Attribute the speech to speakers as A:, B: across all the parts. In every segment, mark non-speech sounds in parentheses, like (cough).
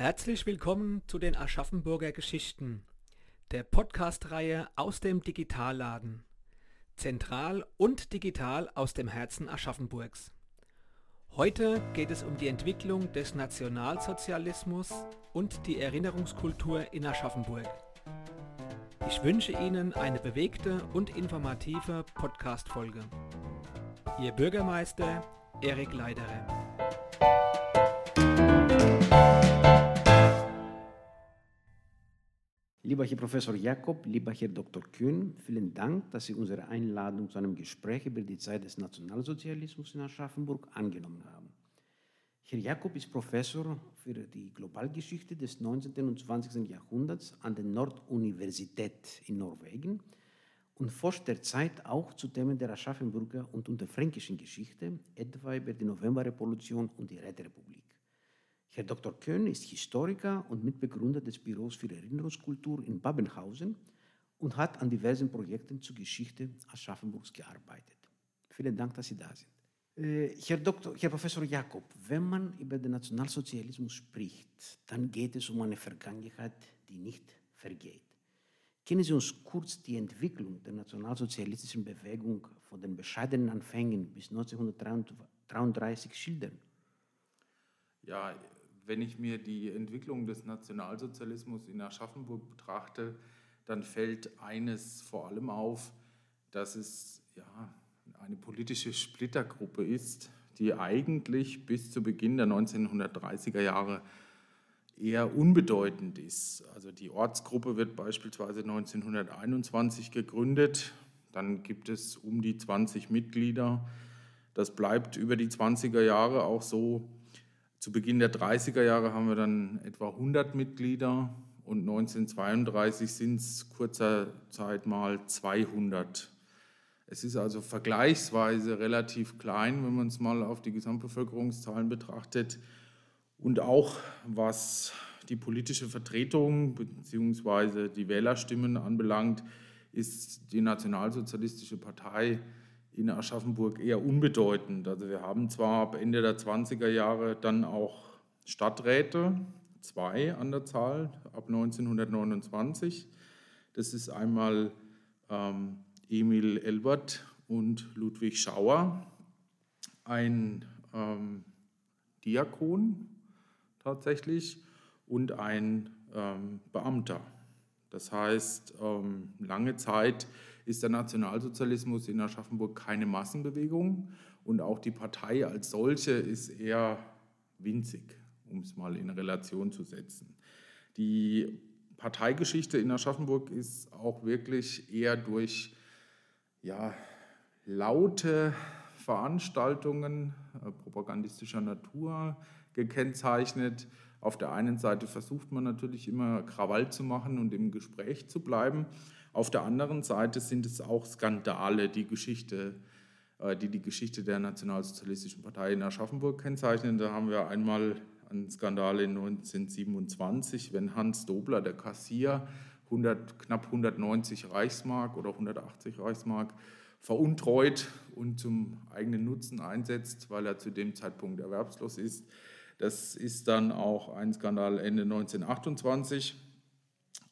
A: Herzlich willkommen zu den Aschaffenburger Geschichten, der Podcast-Reihe aus dem Digitalladen. Zentral und digital aus dem Herzen Aschaffenburgs. Heute geht es um die Entwicklung des Nationalsozialismus und die Erinnerungskultur in Aschaffenburg. Ich wünsche Ihnen eine bewegte und informative Podcast-Folge. Ihr Bürgermeister Erik Leiderer.
B: Lieber Herr Professor Jakob, lieber Herr Dr. Kühn, vielen Dank, dass Sie unsere Einladung zu einem Gespräch über die Zeit des Nationalsozialismus in Aschaffenburg angenommen haben. Herr Jakob ist Professor für die Globalgeschichte des 19. und 20. Jahrhunderts an der Norduniversität in Norwegen und forscht derzeit auch zu Themen der Aschaffenburger und unterfränkischen Geschichte, etwa über die Novemberrevolution und die Räterepublik. Herr Dr. Köhn ist Historiker und Mitbegründer des Büros für Erinnerungskultur in Babenhausen und hat an diversen Projekten zur Geschichte Aschaffenburgs gearbeitet. Vielen Dank, dass Sie da sind. Äh, Herr, Dr., Herr Professor Jakob, wenn man über den Nationalsozialismus spricht, dann geht es um eine Vergangenheit, die nicht vergeht. Können Sie uns kurz die Entwicklung der nationalsozialistischen Bewegung von den bescheidenen Anfängen bis 1933 schildern?
C: Ja, wenn ich mir die Entwicklung des Nationalsozialismus in Aschaffenburg betrachte, dann fällt eines vor allem auf, dass es ja, eine politische Splittergruppe ist, die eigentlich bis zu Beginn der 1930er Jahre eher unbedeutend ist. Also die Ortsgruppe wird beispielsweise 1921 gegründet, dann gibt es um die 20 Mitglieder. Das bleibt über die 20er Jahre auch so zu Beginn der 30er Jahre haben wir dann etwa 100 Mitglieder und 1932 sind es kurzer Zeit mal 200. Es ist also vergleichsweise relativ klein, wenn man es mal auf die Gesamtbevölkerungszahlen betrachtet. Und auch was die politische Vertretung bzw. die Wählerstimmen anbelangt, ist die Nationalsozialistische Partei in Aschaffenburg eher unbedeutend. Also wir haben zwar ab Ende der 20er Jahre dann auch Stadträte, zwei an der Zahl, ab 1929. Das ist einmal ähm, Emil Elbert und Ludwig Schauer, ein ähm, Diakon tatsächlich und ein ähm, Beamter. Das heißt, ähm, lange Zeit ist der Nationalsozialismus in Aschaffenburg keine Massenbewegung und auch die Partei als solche ist eher winzig, um es mal in Relation zu setzen. Die Parteigeschichte in Aschaffenburg ist auch wirklich eher durch ja, laute Veranstaltungen äh, propagandistischer Natur gekennzeichnet. Auf der einen Seite versucht man natürlich immer Krawall zu machen und im Gespräch zu bleiben. Auf der anderen Seite sind es auch Skandale, die Geschichte, äh, die die Geschichte der Nationalsozialistischen Partei in Aschaffenburg kennzeichnen. Da haben wir einmal einen Skandal in 1927, wenn Hans Dobler, der Kassier, 100, knapp 190 Reichsmark oder 180 Reichsmark veruntreut und zum eigenen Nutzen einsetzt, weil er zu dem Zeitpunkt erwerbslos ist. Das ist dann auch ein Skandal Ende 1928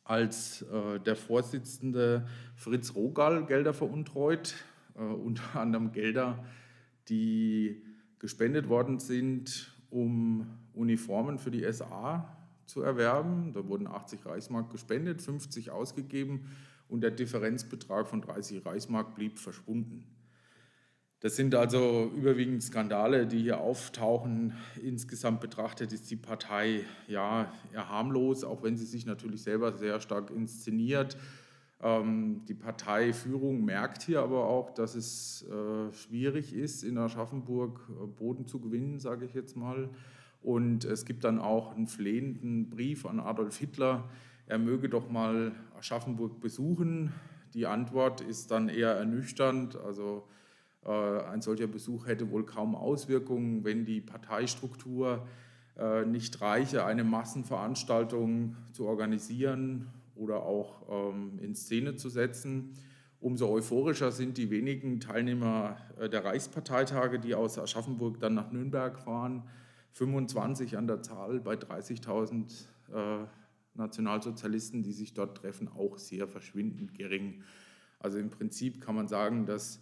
C: als äh, der Vorsitzende Fritz Rogal Gelder veruntreut, äh, unter (laughs) anderem Gelder, die gespendet worden sind, um Uniformen für die SA zu erwerben. Da wurden 80 Reichsmark gespendet, 50 ausgegeben und der Differenzbetrag von 30 Reichsmark blieb verschwunden. Das sind also überwiegend Skandale, die hier auftauchen. Insgesamt betrachtet ist die Partei ja eher harmlos, auch wenn sie sich natürlich selber sehr stark inszeniert. Ähm, die Parteiführung merkt hier aber auch, dass es äh, schwierig ist, in Aschaffenburg äh, Boden zu gewinnen, sage ich jetzt mal. Und es gibt dann auch einen flehenden Brief an Adolf Hitler, er möge doch mal Aschaffenburg besuchen. Die Antwort ist dann eher ernüchternd. Also ein solcher Besuch hätte wohl kaum Auswirkungen, wenn die Parteistruktur äh, nicht reiche, eine Massenveranstaltung zu organisieren oder auch ähm, in Szene zu setzen. Umso euphorischer sind die wenigen Teilnehmer äh, der Reichsparteitage, die aus Aschaffenburg dann nach Nürnberg fahren, 25 an der Zahl bei 30.000 äh, Nationalsozialisten, die sich dort treffen, auch sehr verschwindend gering. Also im Prinzip kann man sagen, dass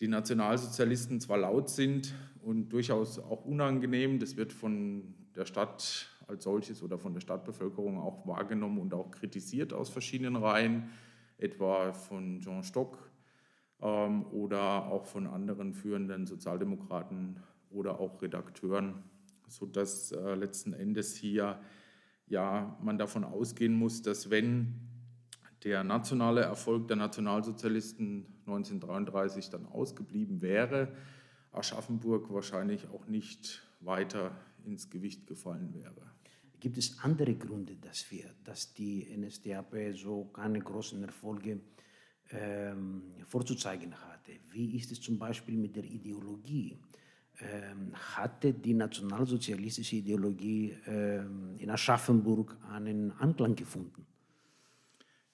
C: die Nationalsozialisten zwar laut sind und durchaus auch unangenehm, das wird von der Stadt als solches oder von der Stadtbevölkerung auch wahrgenommen und auch kritisiert aus verschiedenen Reihen, etwa von Jean Stock ähm, oder auch von anderen führenden Sozialdemokraten oder auch Redakteuren, sodass äh, letzten Endes hier ja man davon ausgehen muss, dass wenn der nationale Erfolg der Nationalsozialisten 1933 dann ausgeblieben wäre, Aschaffenburg wahrscheinlich auch nicht weiter ins Gewicht gefallen wäre.
B: Gibt es andere Gründe dafür, dass die NSDAP so keine großen Erfolge ähm, vorzuzeigen hatte? Wie ist es zum Beispiel mit der Ideologie? Ähm, hatte die nationalsozialistische Ideologie ähm, in Aschaffenburg einen Anklang gefunden?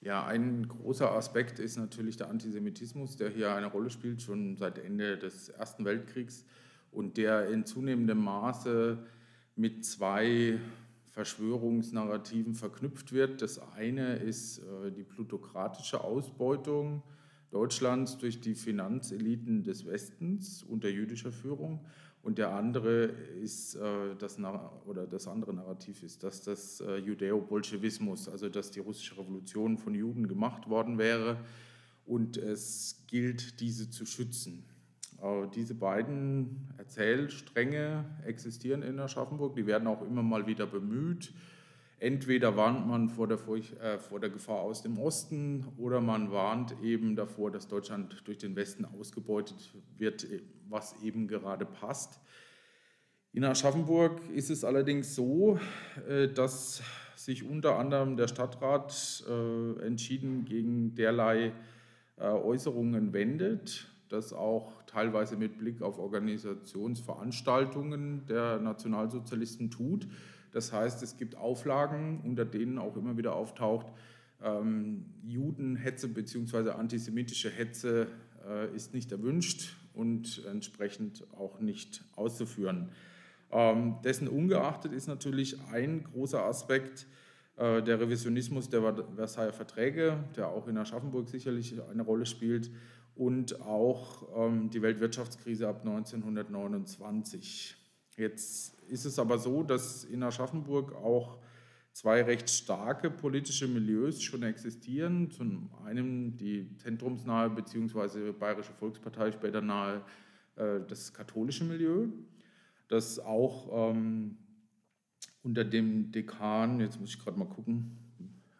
C: Ja, ein großer Aspekt ist natürlich der Antisemitismus, der hier eine Rolle spielt, schon seit Ende des Ersten Weltkriegs und der in zunehmendem Maße mit zwei Verschwörungsnarrativen verknüpft wird. Das eine ist äh, die plutokratische Ausbeutung Deutschlands durch die Finanzeliten des Westens unter jüdischer Führung. Und der andere ist äh, das, oder das andere Narrativ ist, dass das äh, Judäo-Bolschewismus, also dass die russische Revolution von Juden gemacht worden wäre und es gilt, diese zu schützen. Äh, diese beiden Erzählstränge existieren in Aschaffenburg, die werden auch immer mal wieder bemüht. Entweder warnt man vor der, Furcht, äh, vor der Gefahr aus dem Osten oder man warnt eben davor, dass Deutschland durch den Westen ausgebeutet wird, was eben gerade passt. In Aschaffenburg ist es allerdings so, äh, dass sich unter anderem der Stadtrat äh, entschieden gegen derlei äh, Äußerungen wendet, das auch teilweise mit Blick auf Organisationsveranstaltungen der Nationalsozialisten tut. Das heißt, es gibt Auflagen, unter denen auch immer wieder auftaucht, ähm, Judenhetze bzw. antisemitische Hetze äh, ist nicht erwünscht und entsprechend auch nicht auszuführen. Ähm, dessen ungeachtet ist natürlich ein großer Aspekt äh, der Revisionismus der Versailler Verträge, der auch in Aschaffenburg sicherlich eine Rolle spielt, und auch ähm, die Weltwirtschaftskrise ab 1929. Jetzt ist es aber so, dass in Aschaffenburg auch zwei recht starke politische Milieus schon existieren. Zum einen die zentrumsnahe bzw. Bayerische Volkspartei, später nahe äh, das katholische Milieu, das auch ähm, unter dem Dekan, jetzt muss ich gerade mal gucken,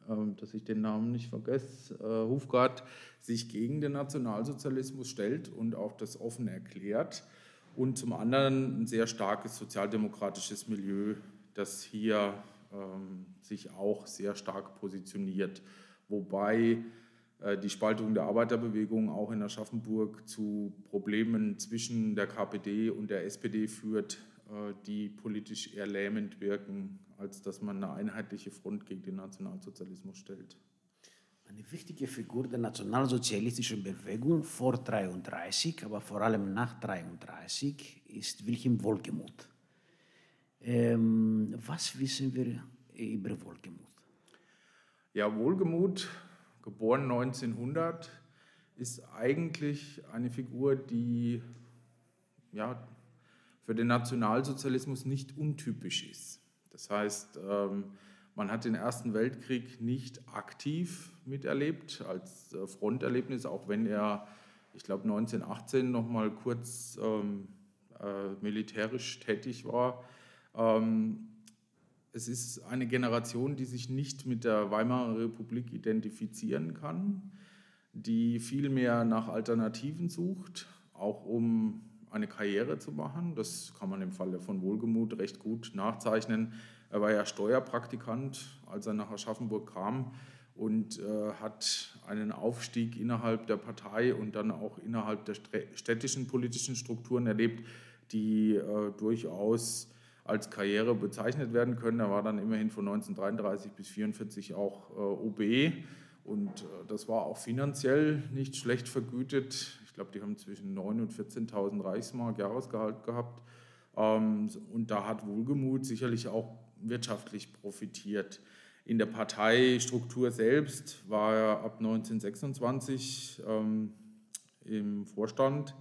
C: äh, dass ich den Namen nicht vergesse, äh, Hufgard, sich gegen den Nationalsozialismus stellt und auch das offen erklärt und zum anderen ein sehr starkes sozialdemokratisches Milieu, das hier ähm, sich auch sehr stark positioniert, wobei äh, die Spaltung der Arbeiterbewegung auch in Aschaffenburg zu Problemen zwischen der KPD und der SPD führt, äh, die politisch eher lähmend wirken, als dass man eine einheitliche Front gegen den Nationalsozialismus stellt.
B: Eine wichtige Figur der nationalsozialistischen Bewegung vor 1933, aber vor allem nach 1933, ist Wilhelm Wohlgemuth. Ähm, was wissen wir über Wohlgemuth?
C: Ja, Wohlgemuth, geboren 1900, ist eigentlich eine Figur, die ja, für den Nationalsozialismus nicht untypisch ist. Das heißt, ähm, man hat den Ersten Weltkrieg nicht aktiv miterlebt als äh, Fronterlebnis, auch wenn er, ich glaube, 1918 noch mal kurz ähm, äh, militärisch tätig war. Ähm, es ist eine Generation, die sich nicht mit der Weimarer Republik identifizieren kann, die vielmehr nach Alternativen sucht, auch um eine Karriere zu machen. Das kann man im Falle von Wohlgemut recht gut nachzeichnen. Er war ja Steuerpraktikant, als er nach Aschaffenburg kam und äh, hat einen Aufstieg innerhalb der Partei und dann auch innerhalb der städtischen politischen Strukturen erlebt, die äh, durchaus als Karriere bezeichnet werden können. Er war dann immerhin von 1933 bis 1944 auch äh, OB und äh, das war auch finanziell nicht schlecht vergütet. Ich glaube, die haben zwischen 9.000 und 14.000 Reichsmark Jahresgehalt gehabt Ähm, und da hat Wohlgemut sicherlich auch wirtschaftlich profitiert. In der Parteistruktur selbst war er ab 1926 ähm, im Vorstand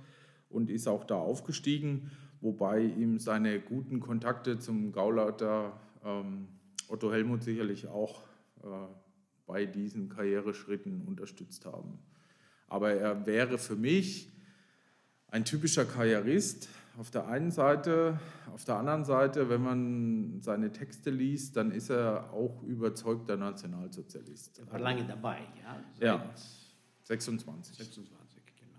C: und ist auch da aufgestiegen, wobei ihm seine guten Kontakte zum Gauleiter ähm, Otto Helmut sicherlich auch äh, bei diesen Karriereschritten unterstützt haben. Aber er wäre für mich ein typischer Karrierist auf der einen Seite. Auf der anderen Seite, wenn man seine Texte liest, dann ist er auch überzeugter Nationalsozialist.
B: Er war lange dabei, ja?
C: Seit ja, 26.
B: 26, genau.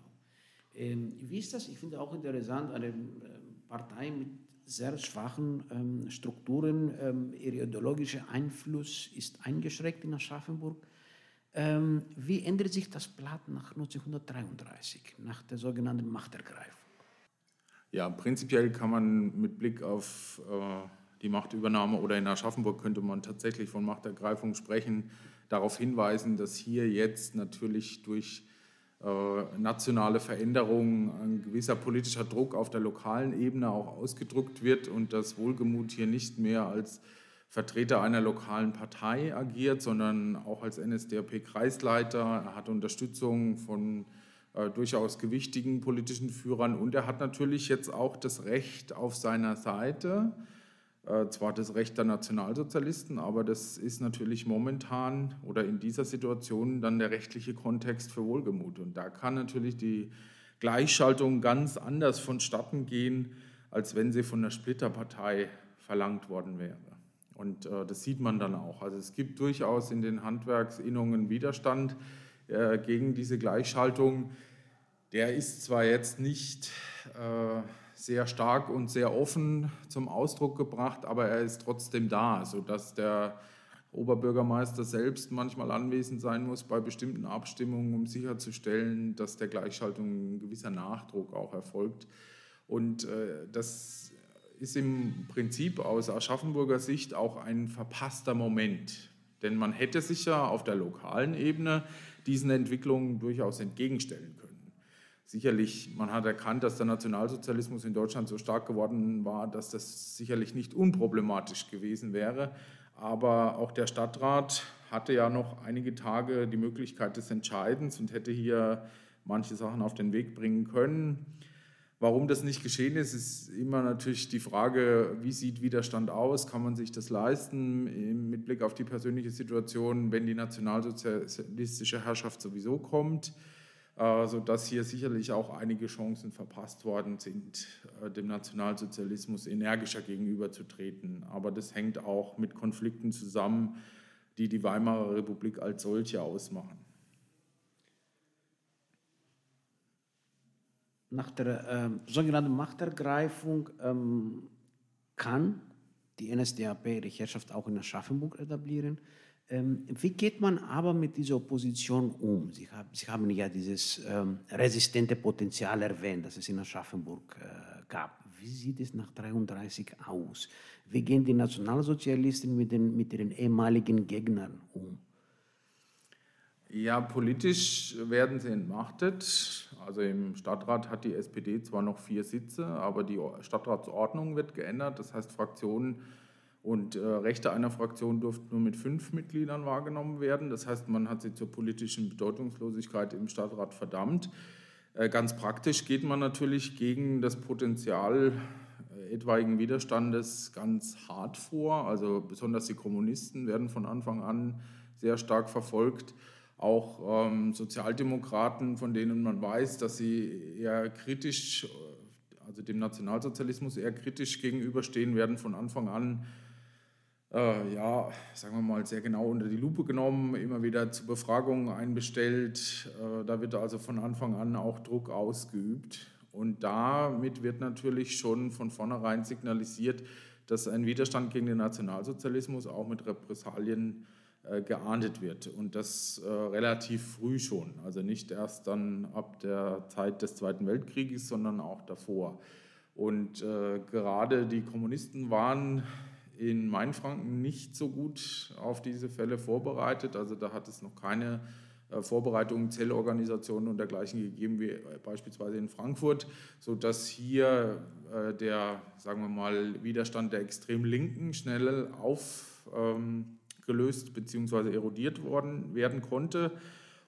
B: Ähm, wie ist das? Ich finde auch interessant, eine ähm, Partei mit sehr schwachen ähm, Strukturen, ähm, ihr ideologischer Einfluss ist eingeschränkt in Aschaffenburg. Ähm, wie ändert sich das Blatt nach 1933, nach der sogenannten Machtergreifung?
C: Ja, prinzipiell kann man mit Blick auf äh, die Machtübernahme oder in Aschaffenburg könnte man tatsächlich von Machtergreifung sprechen, darauf hinweisen, dass hier jetzt natürlich durch äh, nationale Veränderungen ein gewisser politischer Druck auf der lokalen Ebene auch ausgedrückt wird und dass Wohlgemut hier nicht mehr als Vertreter einer lokalen Partei agiert, sondern auch als NSDAP-Kreisleiter. Er hat Unterstützung von äh, durchaus gewichtigen politischen Führern. Und er hat natürlich jetzt auch das Recht auf seiner Seite, äh, zwar das Recht der Nationalsozialisten, aber das ist natürlich momentan oder in dieser Situation dann der rechtliche Kontext für Wohlgemut. Und da kann natürlich die Gleichschaltung ganz anders vonstatten gehen, als wenn sie von der Splitterpartei verlangt worden wäre. Und äh, das sieht man dann auch. Also es gibt durchaus in den Handwerksinnungen Widerstand äh, gegen diese Gleichschaltung, der ist zwar jetzt nicht äh, sehr stark und sehr offen zum Ausdruck gebracht, aber er ist trotzdem da, sodass der Oberbürgermeister selbst manchmal anwesend sein muss bei bestimmten Abstimmungen, um sicherzustellen, dass der Gleichschaltung ein gewisser Nachdruck auch erfolgt. Und äh, das ist im Prinzip aus Aschaffenburger Sicht auch ein verpasster Moment. Denn man hätte sich ja auf der lokalen Ebene diesen Entwicklungen durchaus entgegenstellen können. Sicherlich, man hat erkannt, dass der Nationalsozialismus in Deutschland so stark geworden war, dass das sicherlich nicht unproblematisch gewesen wäre. Aber auch der Stadtrat hatte ja noch einige Tage die Möglichkeit des Entscheidens und hätte hier manche Sachen auf den Weg bringen können. Warum das nicht geschehen ist, ist immer natürlich die Frage, wie sieht Widerstand aus? Kann man sich das leisten mit Blick auf die persönliche Situation, wenn die nationalsozialistische Herrschaft sowieso kommt? Äh, sodass hier sicherlich auch einige Chancen verpasst worden sind, äh, dem Nationalsozialismus energischer gegenüberzutreten. Aber das hängt auch mit Konflikten zusammen, die die Weimarer Republik als solche ausmachen.
B: Nach der ähm, sogenannten Machtergreifung ähm, kann die NSDAP ihre Herrschaft auch in Aschaffenburg etablieren. Ähm, wie geht man aber mit dieser Opposition um? Sie, hab, Sie haben ja dieses ähm, resistente Potenzial erwähnt, das es in Aschaffenburg äh, gab. Wie sieht es nach 1933 aus? Wie gehen die Nationalsozialisten mit, den, mit ihren ehemaligen Gegnern um?
C: Ja, politisch werden sie entmachtet. Also im Stadtrat hat die SPD zwar noch vier Sitze, aber die Stadtratsordnung wird geändert. Das heißt, Fraktionen und äh, Rechte einer Fraktion durften nur mit fünf Mitgliedern wahrgenommen werden. Das heißt, man hat sie zur politischen Bedeutungslosigkeit im Stadtrat verdammt. Äh, ganz praktisch geht man natürlich gegen das Potenzial äh, etwaigen Widerstandes ganz hart vor. Also besonders die Kommunisten werden von Anfang an sehr stark verfolgt auch ähm, Sozialdemokraten, von denen man weiß, dass sie eher kritisch, äh, also dem Nationalsozialismus eher kritisch gegenüberstehen, werden von Anfang an, äh, ja, sagen wir mal, sehr genau unter die Lupe genommen, immer wieder zu Befragungen einbestellt. Äh, da wird also von Anfang an auch Druck ausgeübt. Und damit wird natürlich schon von vornherein signalisiert, dass ein Widerstand gegen den Nationalsozialismus auch mit Repressalien äh, geahndet wird. Und das äh, relativ früh schon, also nicht erst dann ab der Zeit des Zweiten Weltkrieges, sondern auch davor. Und äh, gerade die Kommunisten waren in Mainfranken nicht so gut auf diese Fälle vorbereitet, also da hat es noch keine äh, Vorbereitungen, Zellorganisationen und dergleichen gegeben, wie beispielsweise in Frankfurt, sodass hier der, sagen wir mal, Widerstand der extrem Linken schnell aufgelöst bzw. erodiert worden werden konnte.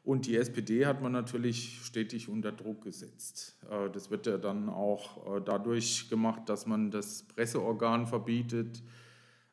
C: Und die SPD hat man natürlich stetig unter Druck gesetzt. Das wird ja dann auch dadurch gemacht, dass man das Presseorgan verbietet,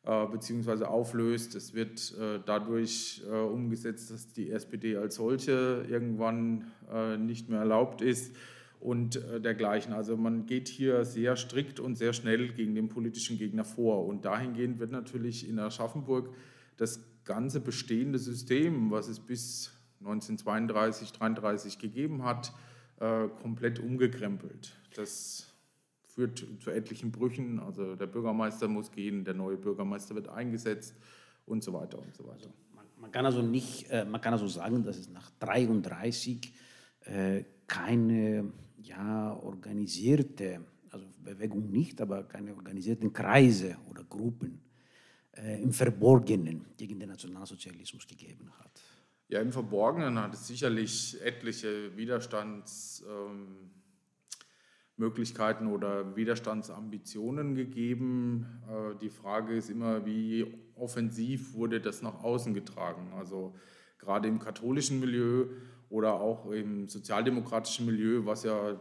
C: äh, beziehungsweise auflöst. Es wird äh, dadurch äh, umgesetzt, dass die SPD als solche irgendwann äh, nicht mehr erlaubt ist und äh, dergleichen. Also man geht hier sehr strikt und sehr schnell gegen den politischen Gegner vor. Und dahingehend wird natürlich in Aschaffenburg das ganze bestehende System, was es bis 1932, 1933 gegeben hat, äh, komplett umgekrempelt. Das führt zu etlichen Brüchen. Also der Bürgermeister muss gehen, der neue Bürgermeister wird eingesetzt und so weiter und so weiter.
B: Man, man kann also nicht, äh, man kann also sagen, dass es nach 33 äh, keine ja, organisierte, also Bewegung nicht, aber keine organisierten Kreise oder Gruppen äh, im Verborgenen gegen den Nationalsozialismus gegeben hat.
C: Ja, im Verborgenen hat es sicherlich etliche Widerstands. Ähm, oder Widerstandsambitionen gegeben. Äh, die Frage ist immer, wie offensiv wurde das nach außen getragen? Also gerade im katholischen Milieu oder auch im sozialdemokratischen Milieu, was ja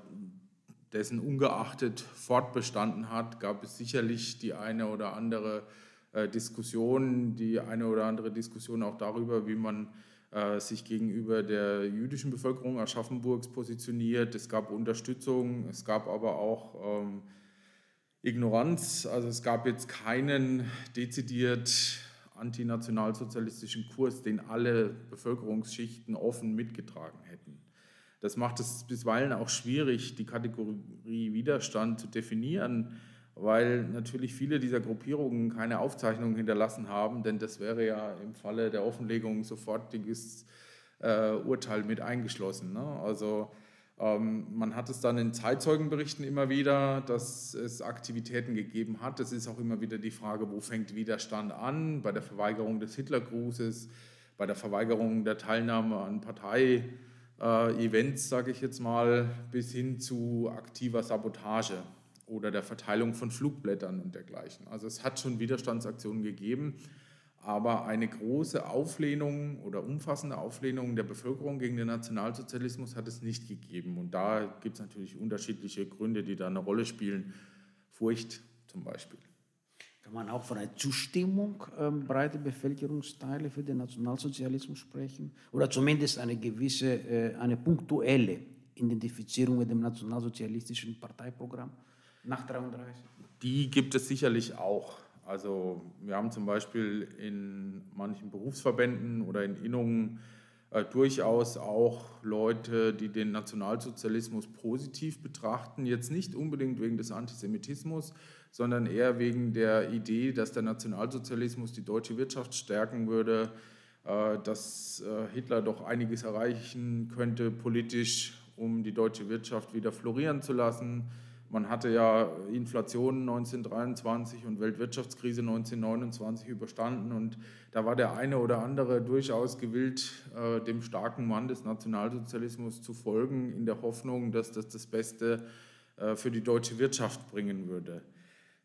C: dessen ungeachtet fortbestanden hat, gab es sicherlich die eine oder andere äh, Diskussion, die eine oder andere Diskussion auch darüber, wie man äh, sich gegenüber der jüdischen Bevölkerung Aschaffenburgs positioniert. Es gab Unterstützung, es gab aber auch ähm, Ignoranz. Also es gab jetzt keinen dezidiert antinationalsozialistischen Kurs, den alle Bevölkerungsschichten offen mitgetragen hätten. Das macht es bisweilen auch schwierig, die Kategorie Widerstand zu definieren weil natürlich viele dieser Gruppierungen keine Aufzeichnungen hinterlassen haben, denn das wäre ja im Falle der Offenlegung sofortiges äh, Urteil mit eingeschlossen. Ne? Also ähm, man hat es dann in Zeitzeugenberichten immer wieder, dass es Aktivitäten gegeben hat. Es ist auch immer wieder die Frage, wo fängt Widerstand an? Bei der Verweigerung des Hitlergrußes, bei der Verweigerung der Teilnahme an Partei-Events, sage ich jetzt mal, bis hin zu aktiver Sabotage oder der Verteilung von Flugblättern und dergleichen. Also es hat schon Widerstandsaktionen gegeben, aber eine große Auflehnung oder umfassende Auflehnung der Bevölkerung gegen den Nationalsozialismus hat es nicht gegeben. Und da gibt es natürlich unterschiedliche Gründe, die da eine Rolle spielen. Furcht zum Beispiel.
B: Kann man auch von einer Zustimmung ähm, breiter Bevölkerungsteile für den Nationalsozialismus sprechen? Oder zumindest eine gewisse, äh, eine punktuelle Identifizierung mit dem nationalsozialistischen Parteiprogramm? Nach 33?
C: Die gibt es sicherlich auch. Also wir haben zum Beispiel in manchen Berufsverbänden oder in Innungen äh, durchaus auch Leute, die den Nationalsozialismus positiv betrachten, jetzt nicht unbedingt wegen des Antisemitismus, sondern eher wegen der Idee, dass der Nationalsozialismus die deutsche Wirtschaft stärken würde, äh, dass äh, Hitler doch einiges erreichen könnte politisch, um die deutsche Wirtschaft wieder florieren zu lassen man hatte ja Inflation 1923 und Weltwirtschaftskrise 1929 überstanden und da war der eine oder andere durchaus gewillt, äh, dem starken Mann des Nationalsozialismus zu folgen, in der Hoffnung, dass das das Beste äh, für die deutsche Wirtschaft bringen würde.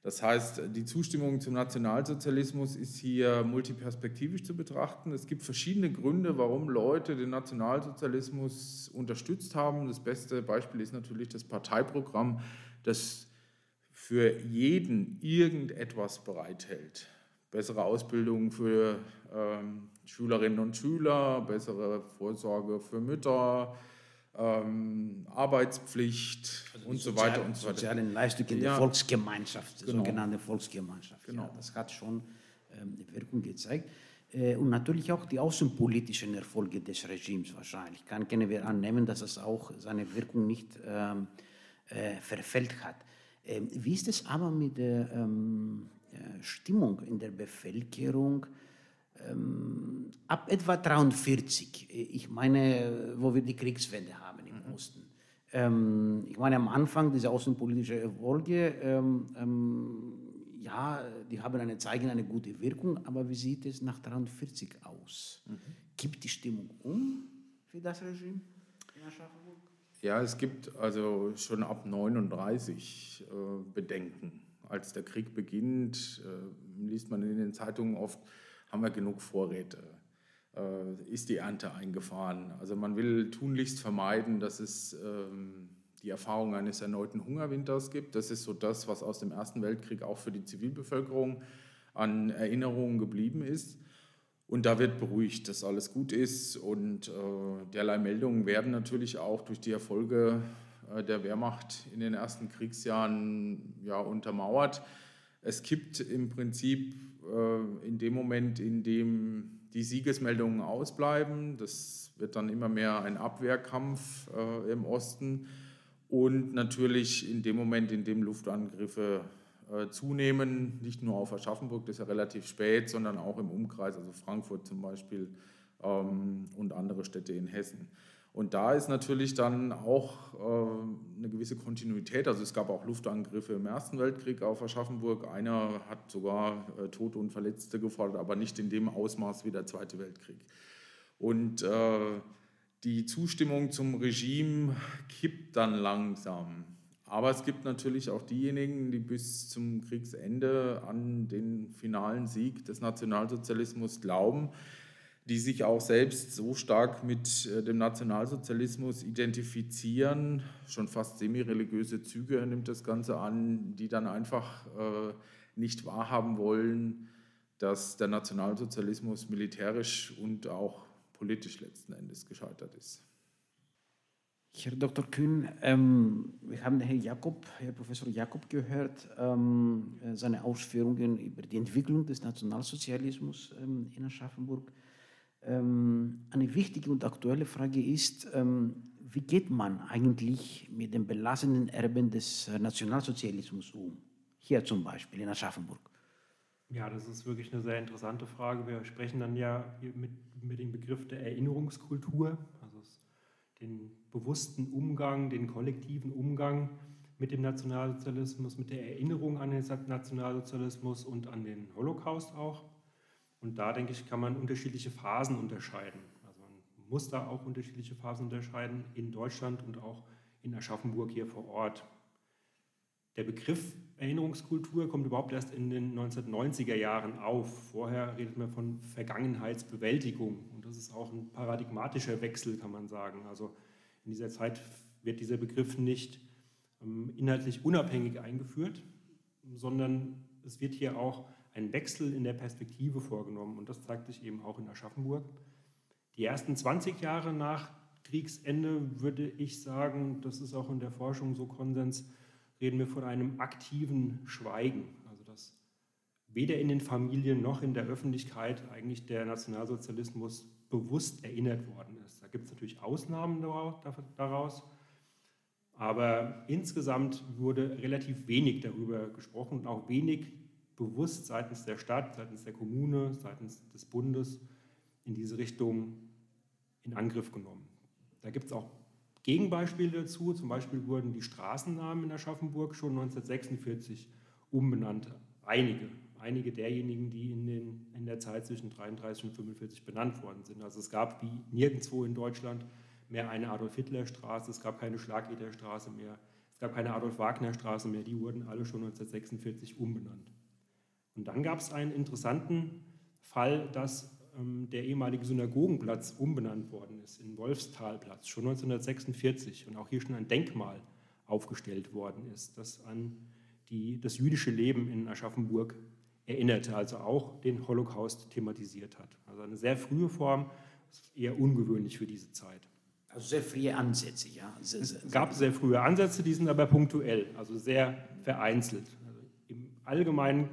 C: Das heißt, die Zustimmung zum Nationalsozialismus ist hier multiperspektivisch zu betrachten. Es gibt verschiedene Gründe, warum Leute den Nationalsozialismus unterstützt haben. Das beste Beispiel ist natürlich das Parteiprogramm das für jeden irgendetwas bereithält. Bessere Ausbildung für ähm, Schülerinnen und Schüler, bessere Vorsorge für Mütter, ähm, Arbeitspflicht also und so weiter und so weiter.
B: Sozialen Leistungen in der ja. Volksgemeinschaft, genau. sogenannte Volksgemeinschaft. Genau. Ja, das hat schon ähm, Wirkung gezeigt. Äh, und natürlich auch die außenpolitischen Erfolge des Regimes wahrscheinlich. Kann, können wir annehmen, dass es auch seine Wirkung nicht ähm, äh, verfällt hat. Ähm, wie ist es aber mit der ähm, äh, Stimmung in der Bevölkerung ähm, ab etwa 43? Ich meine, wo wir die Kriegswende haben im mhm. Osten. Ähm, ich meine, am Anfang dieser außenpolitischen Erfolge, ähm, ähm, ja, die haben eine, zeigen eine gute Wirkung, aber wie sieht es nach 43 aus? Mhm. Gibt die Stimmung um? für das Regime in Aschaffenburg?
C: Ja, es gibt also schon ab 39 äh, Bedenken. Als der Krieg beginnt, äh, liest man in den Zeitungen oft, haben wir genug Vorräte, äh, ist die Ernte eingefahren. Also man will tunlichst vermeiden, dass es ähm, die Erfahrung eines erneuten Hungerwinters gibt. Das ist so das, was aus dem Ersten Weltkrieg auch für die Zivilbevölkerung an Erinnerungen geblieben ist. Und da wird beruhigt, dass alles gut ist. Und äh, derlei Meldungen werden natürlich auch durch die Erfolge äh, der Wehrmacht in den ersten Kriegsjahren ja, untermauert. Es kippt im Prinzip äh, in dem Moment, in dem die Siegesmeldungen ausbleiben. Das wird dann immer mehr ein Abwehrkampf äh, im Osten. Und natürlich in dem Moment, in dem Luftangriffe zunehmen, nicht nur auf Aschaffenburg, das ist ja relativ spät, sondern auch im Umkreis, also Frankfurt zum Beispiel ähm, und andere Städte in Hessen. Und da ist natürlich dann auch äh, eine gewisse Kontinuität. Also es gab auch Luftangriffe im Ersten Weltkrieg auf Aschaffenburg. Einer hat sogar äh, Tote und Verletzte gefordert, aber nicht in dem Ausmaß wie der Zweite Weltkrieg. Und äh, die Zustimmung zum Regime kippt dann langsam. Aber es gibt natürlich auch diejenigen, die bis zum Kriegsende an den finalen Sieg des Nationalsozialismus glauben, die sich auch selbst so stark mit äh, dem Nationalsozialismus identifizieren, schon fast semi-religiöse Züge nimmt das Ganze an, die dann einfach äh, nicht wahrhaben wollen, dass der Nationalsozialismus militärisch und auch politisch letzten Endes gescheitert ist.
B: Herr Dr. Kühn, ähm, wir haben Herrn Jakob, Herr Professor Jakob gehört, ähm, äh, seine Ausführungen über die Entwicklung des Nationalsozialismus ähm, in Aschaffenburg. Ähm, eine wichtige und aktuelle Frage ist, ähm, wie geht man eigentlich mit dem belastenden Erben des Nationalsozialismus um? Hier zum Beispiel in Aschaffenburg.
D: Ja, das ist wirklich eine sehr interessante Frage. Wir sprechen dann ja mit, mit dem Begriff der Erinnerungskultur den bewussten Umgang, den kollektiven Umgang mit dem Nationalsozialismus, mit der Erinnerung an den Nationalsozialismus und an den Holocaust auch. Und da, denke ich, kann man unterschiedliche Phasen unterscheiden. Also man muss da auch unterschiedliche Phasen unterscheiden in Deutschland und auch in Aschaffenburg hier vor Ort. Der Begriff Erinnerungskultur kommt überhaupt erst in den 1990er Jahren auf. Vorher redet man von Vergangenheitsbewältigung. Und das ist auch ein paradigmatischer Wechsel, kann man sagen. Also in dieser Zeit wird dieser Begriff nicht ähm, inhaltlich unabhängig eingeführt, sondern es wird hier auch ein Wechsel in der Perspektive vorgenommen. Und das zeigt sich eben auch in Aschaffenburg. Die ersten 20 Jahre nach Kriegsende würde ich sagen, das ist auch in der Forschung so Konsens, reden wir von einem aktiven Schweigen. Also dass weder in den Familien noch in der Öffentlichkeit eigentlich der Nationalsozialismus bewusst erinnert worden ist. Da gibt es natürlich Ausnahmen daraus, aber insgesamt wurde relativ wenig darüber gesprochen und auch wenig bewusst seitens der Stadt, seitens der Kommune, seitens des Bundes in diese Richtung in Angriff genommen. Da gibt es auch Gegenbeispiele dazu, zum Beispiel wurden die Straßennamen in Aschaffenburg schon 1946 umbenannt. Einige, einige derjenigen, die in, den, in der Zeit zwischen 33 und 45 benannt worden sind. Also es gab wie nirgendwo in Deutschland mehr eine Adolf-Hitler-Straße, es gab keine Schlagederstraße mehr, es gab keine Adolf-Wagner-Straße mehr, die wurden alle schon 1946 umbenannt. Und dann gab es einen interessanten Fall, dass der ehemalige Synagogenplatz umbenannt worden ist in Wolfstalplatz, schon 1946 und auch hier schon ein Denkmal aufgestellt worden ist, das an die, das jüdische Leben in Aschaffenburg erinnerte, also auch den Holocaust thematisiert hat. Also eine sehr frühe Form, eher ungewöhnlich für diese Zeit.
B: Also sehr frühe Ansätze, ja.
D: Sehr, es gab sehr frühe Ansätze, die sind aber punktuell, also sehr vereinzelt. Also Im Allgemeinen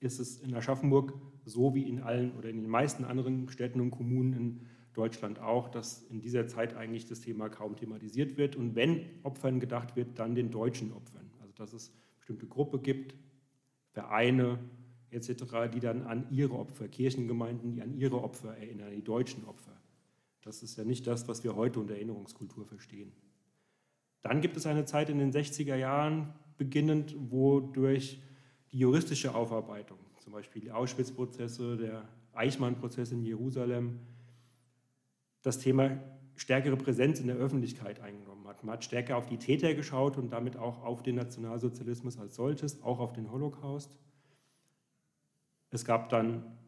D: ist es in Aschaffenburg so wie in allen oder in den meisten anderen Städten und Kommunen in Deutschland auch, dass in dieser Zeit eigentlich das Thema kaum thematisiert wird und wenn Opfern gedacht wird, dann den deutschen Opfern. Also dass es bestimmte Gruppe gibt, Vereine etc., die dann an ihre Opfer, Kirchengemeinden, die an ihre Opfer erinnern, die deutschen Opfer. Das ist ja nicht das, was wir heute unter Erinnerungskultur verstehen. Dann gibt es eine Zeit in den 60er Jahren beginnend, wo durch die juristische Aufarbeitung zum Beispiel die Auschwitz-Prozesse, der Eichmann-Prozess in Jerusalem, das Thema stärkere Präsenz in der Öffentlichkeit eingenommen hat. Man hat stärker auf die Täter geschaut und damit auch auf den Nationalsozialismus als solches, auch auf den Holocaust. Es gab dann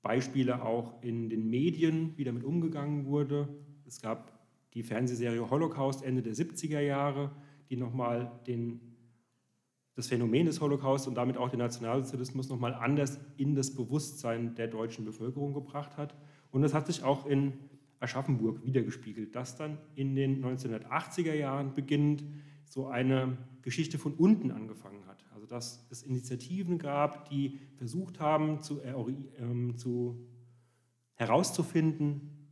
D: Beispiele auch in den Medien, wie damit umgegangen wurde. Es gab die Fernsehserie Holocaust Ende der 70er Jahre, die nochmal den, das Phänomen des Holocaust und damit auch den Nationalsozialismus nochmal anders in das Bewusstsein der deutschen Bevölkerung gebracht hat. Und das hat sich auch in Aschaffenburg wiedergespiegelt, dass dann in den 1980er Jahren beginnend so eine Geschichte von unten angefangen hat. Also dass es Initiativen gab, die versucht haben zu, äh, zu herauszufinden,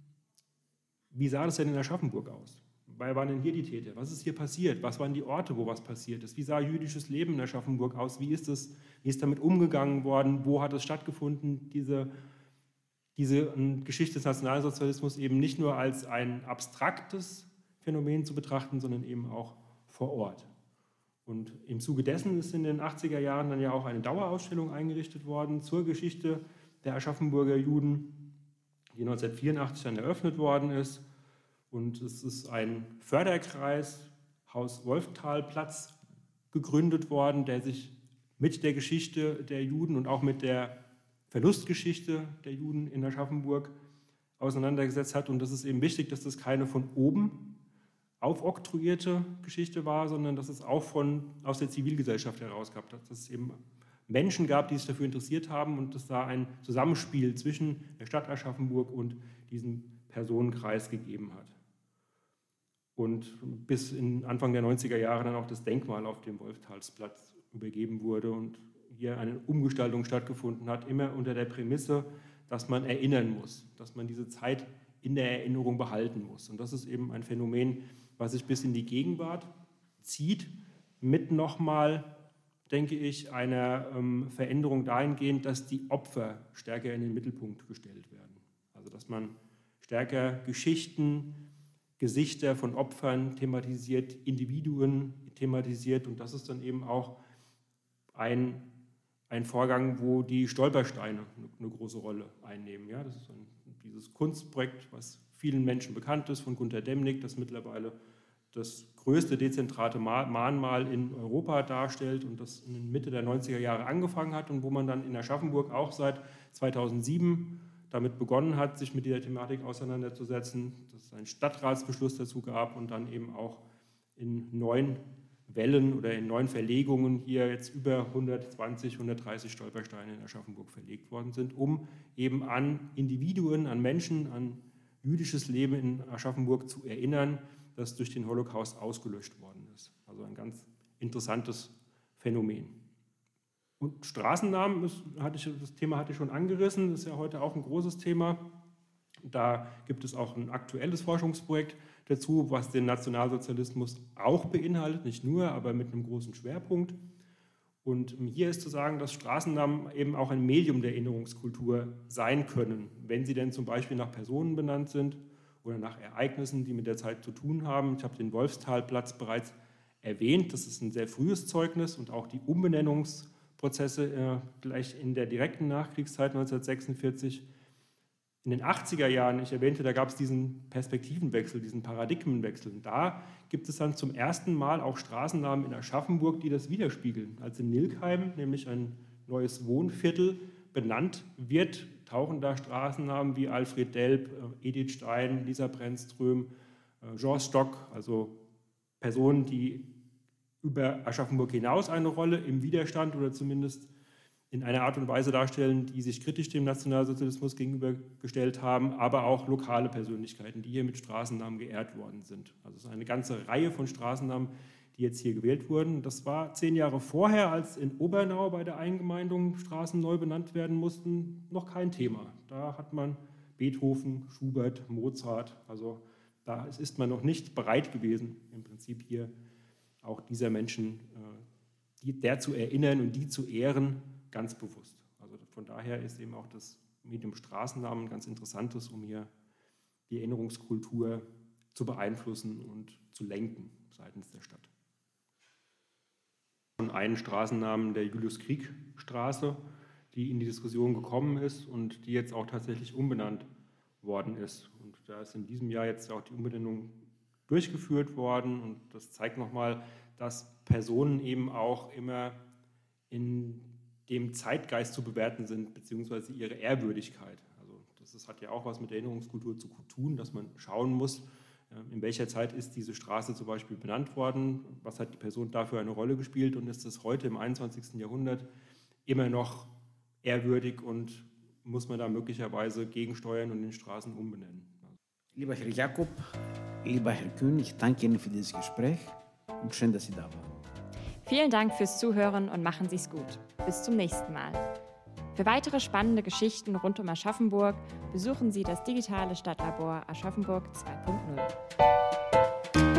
D: wie sah das denn in Aschaffenburg aus? Wer waren denn hier die Täter? Was ist hier passiert? Was waren die Orte, wo was passiert ist? Wie sah jüdisches Leben in Aschaffenburg aus? Wie ist, das, wie ist damit umgegangen worden? Wo hat es stattgefunden, diese diese Geschichte des Nationalsozialismus eben nicht nur als ein abstraktes Phänomen zu betrachten, sondern eben auch vor Ort. Und im Zuge dessen ist in den 80er Jahren dann ja auch eine Dauerausstellung eingerichtet worden zur Geschichte der Aschaffenburger Juden, die 1984 dann eröffnet worden ist. Und es ist ein Förderkreis, Haus Wolftalplatz, gegründet worden, der sich mit der Geschichte der Juden und auch mit der Verlustgeschichte der Juden in Aschaffenburg auseinandergesetzt hat. Und das ist eben wichtig, dass das keine von oben aufoktroyierte Geschichte war, sondern dass es auch von, aus der Zivilgesellschaft heraus gab, dass es eben Menschen gab, die sich dafür interessiert haben und dass da ein Zusammenspiel zwischen der Stadt Aschaffenburg und diesem Personenkreis gegeben hat. Und bis in Anfang der 90er Jahre dann auch das Denkmal auf dem Wolftalsplatz übergeben wurde und hier eine Umgestaltung stattgefunden hat, immer unter der Prämisse, dass man erinnern muss, dass man diese Zeit in der Erinnerung behalten muss. Und das ist eben ein Phänomen, was sich bis in die Gegenwart zieht, mit nochmal, denke ich, einer ähm, Veränderung dahingehend, dass die Opfer stärker in den Mittelpunkt gestellt werden. Also dass man stärker Geschichten, Gesichter von Opfern thematisiert, Individuen thematisiert und das ist dann eben auch ein ein Vorgang, wo die Stolpersteine eine große Rolle einnehmen. Ja, das ist ein, dieses Kunstprojekt, was vielen Menschen bekannt ist, von Gunter Demnig, das mittlerweile das größte dezentrate Mahnmal in Europa darstellt und das in Mitte der 90er Jahre angefangen hat und wo man dann in Aschaffenburg auch seit 2007 damit begonnen hat, sich mit dieser Thematik auseinanderzusetzen, dass es einen Stadtratsbeschluss dazu gab und dann eben auch in neun Wellen oder in neun Verlegungen hier jetzt über 120, 130 Stolpersteine in Aschaffenburg verlegt worden sind, um eben an Individuen, an Menschen, an jüdisches Leben in Aschaffenburg zu erinnern, das durch den Holocaust ausgelöscht worden ist. Also ein ganz interessantes Phänomen. Und Straßennamen, das, hatte ich, das Thema hatte ich schon angerissen, ist ja heute auch ein großes Thema. Da gibt es auch ein aktuelles Forschungsprojekt dazu, was den Nationalsozialismus auch beinhaltet, nicht nur, aber mit einem großen Schwerpunkt. Und hier ist zu sagen, dass Straßennamen eben auch ein Medium der Erinnerungskultur sein können, wenn sie denn zum Beispiel nach Personen benannt sind oder nach Ereignissen, die mit der Zeit zu tun haben. Ich habe den Wolfstalplatz bereits erwähnt, das ist ein sehr frühes Zeugnis und auch die Umbenennungsprozesse äh, gleich in der direkten Nachkriegszeit 1946 in den 80er Jahren, ich erwähnte, da gab es diesen Perspektivenwechsel, diesen Paradigmenwechsel. Und da gibt es dann zum ersten Mal auch Straßennamen in Aschaffenburg, die das widerspiegeln. Als in Nilkheim, nämlich ein neues Wohnviertel, benannt wird, tauchen da Straßennamen wie Alfred Delp, äh, Edith Stein, Lisa Brennström, äh, Jean Stock, also Personen, die über Aschaffenburg hinaus eine Rolle im Widerstand oder zumindest in einer Art und Weise darstellen, die sich kritisch dem Nationalsozialismus gegenübergestellt haben, aber auch lokale Persönlichkeiten, die hier mit Straßennamen geehrt worden sind. Also es ist eine ganze Reihe von Straßennamen, die jetzt hier gewählt wurden. Das war zehn Jahre vorher, als in Obernau bei der Eingemeindung Straßen neu benannt werden mussten, noch kein Thema. Da hat man Beethoven, Schubert, Mozart, also da ist man noch nicht bereit gewesen, im Prinzip hier auch dieser Menschen äh, die, der zu erinnern und die zu ehren, ganz bewusst. Also von daher ist eben auch das Medium Straßennamen ganz interessantes, um hier die Erinnerungskultur zu beeinflussen und zu lenken seitens der Stadt. Und einen Straßennamen der Julius-Krieg-Straße, die in die Diskussion gekommen ist und die jetzt auch tatsächlich umbenannt worden ist. Und da ist in diesem Jahr jetzt auch die Umbenennung durchgeführt worden und das zeigt nochmal, dass Personen eben auch immer in dem Zeitgeist zu bewerten sind, beziehungsweise ihre Ehrwürdigkeit. Also das, das hat ja auch was mit Erinnerungskultur zu tun, dass man schauen muss, in welcher Zeit ist diese Straße zum Beispiel benannt worden, was hat die Person dafür eine Rolle gespielt und ist das heute im 21. Jahrhundert immer noch ehrwürdig und muss man da möglicherweise gegensteuern und den Straßen umbenennen.
B: Lieber Herr Jakob, lieber Herr Kühn, ich danke Ihnen für dieses Gespräch und schön, dass Sie da waren.
E: Vielen Dank fürs Zuhören und machen Sie es gut. Bis zum nächsten Mal. Für weitere spannende Geschichten rund um Aschaffenburg besuchen Sie das digitale Stadtlabor Aschaffenburg 2.0.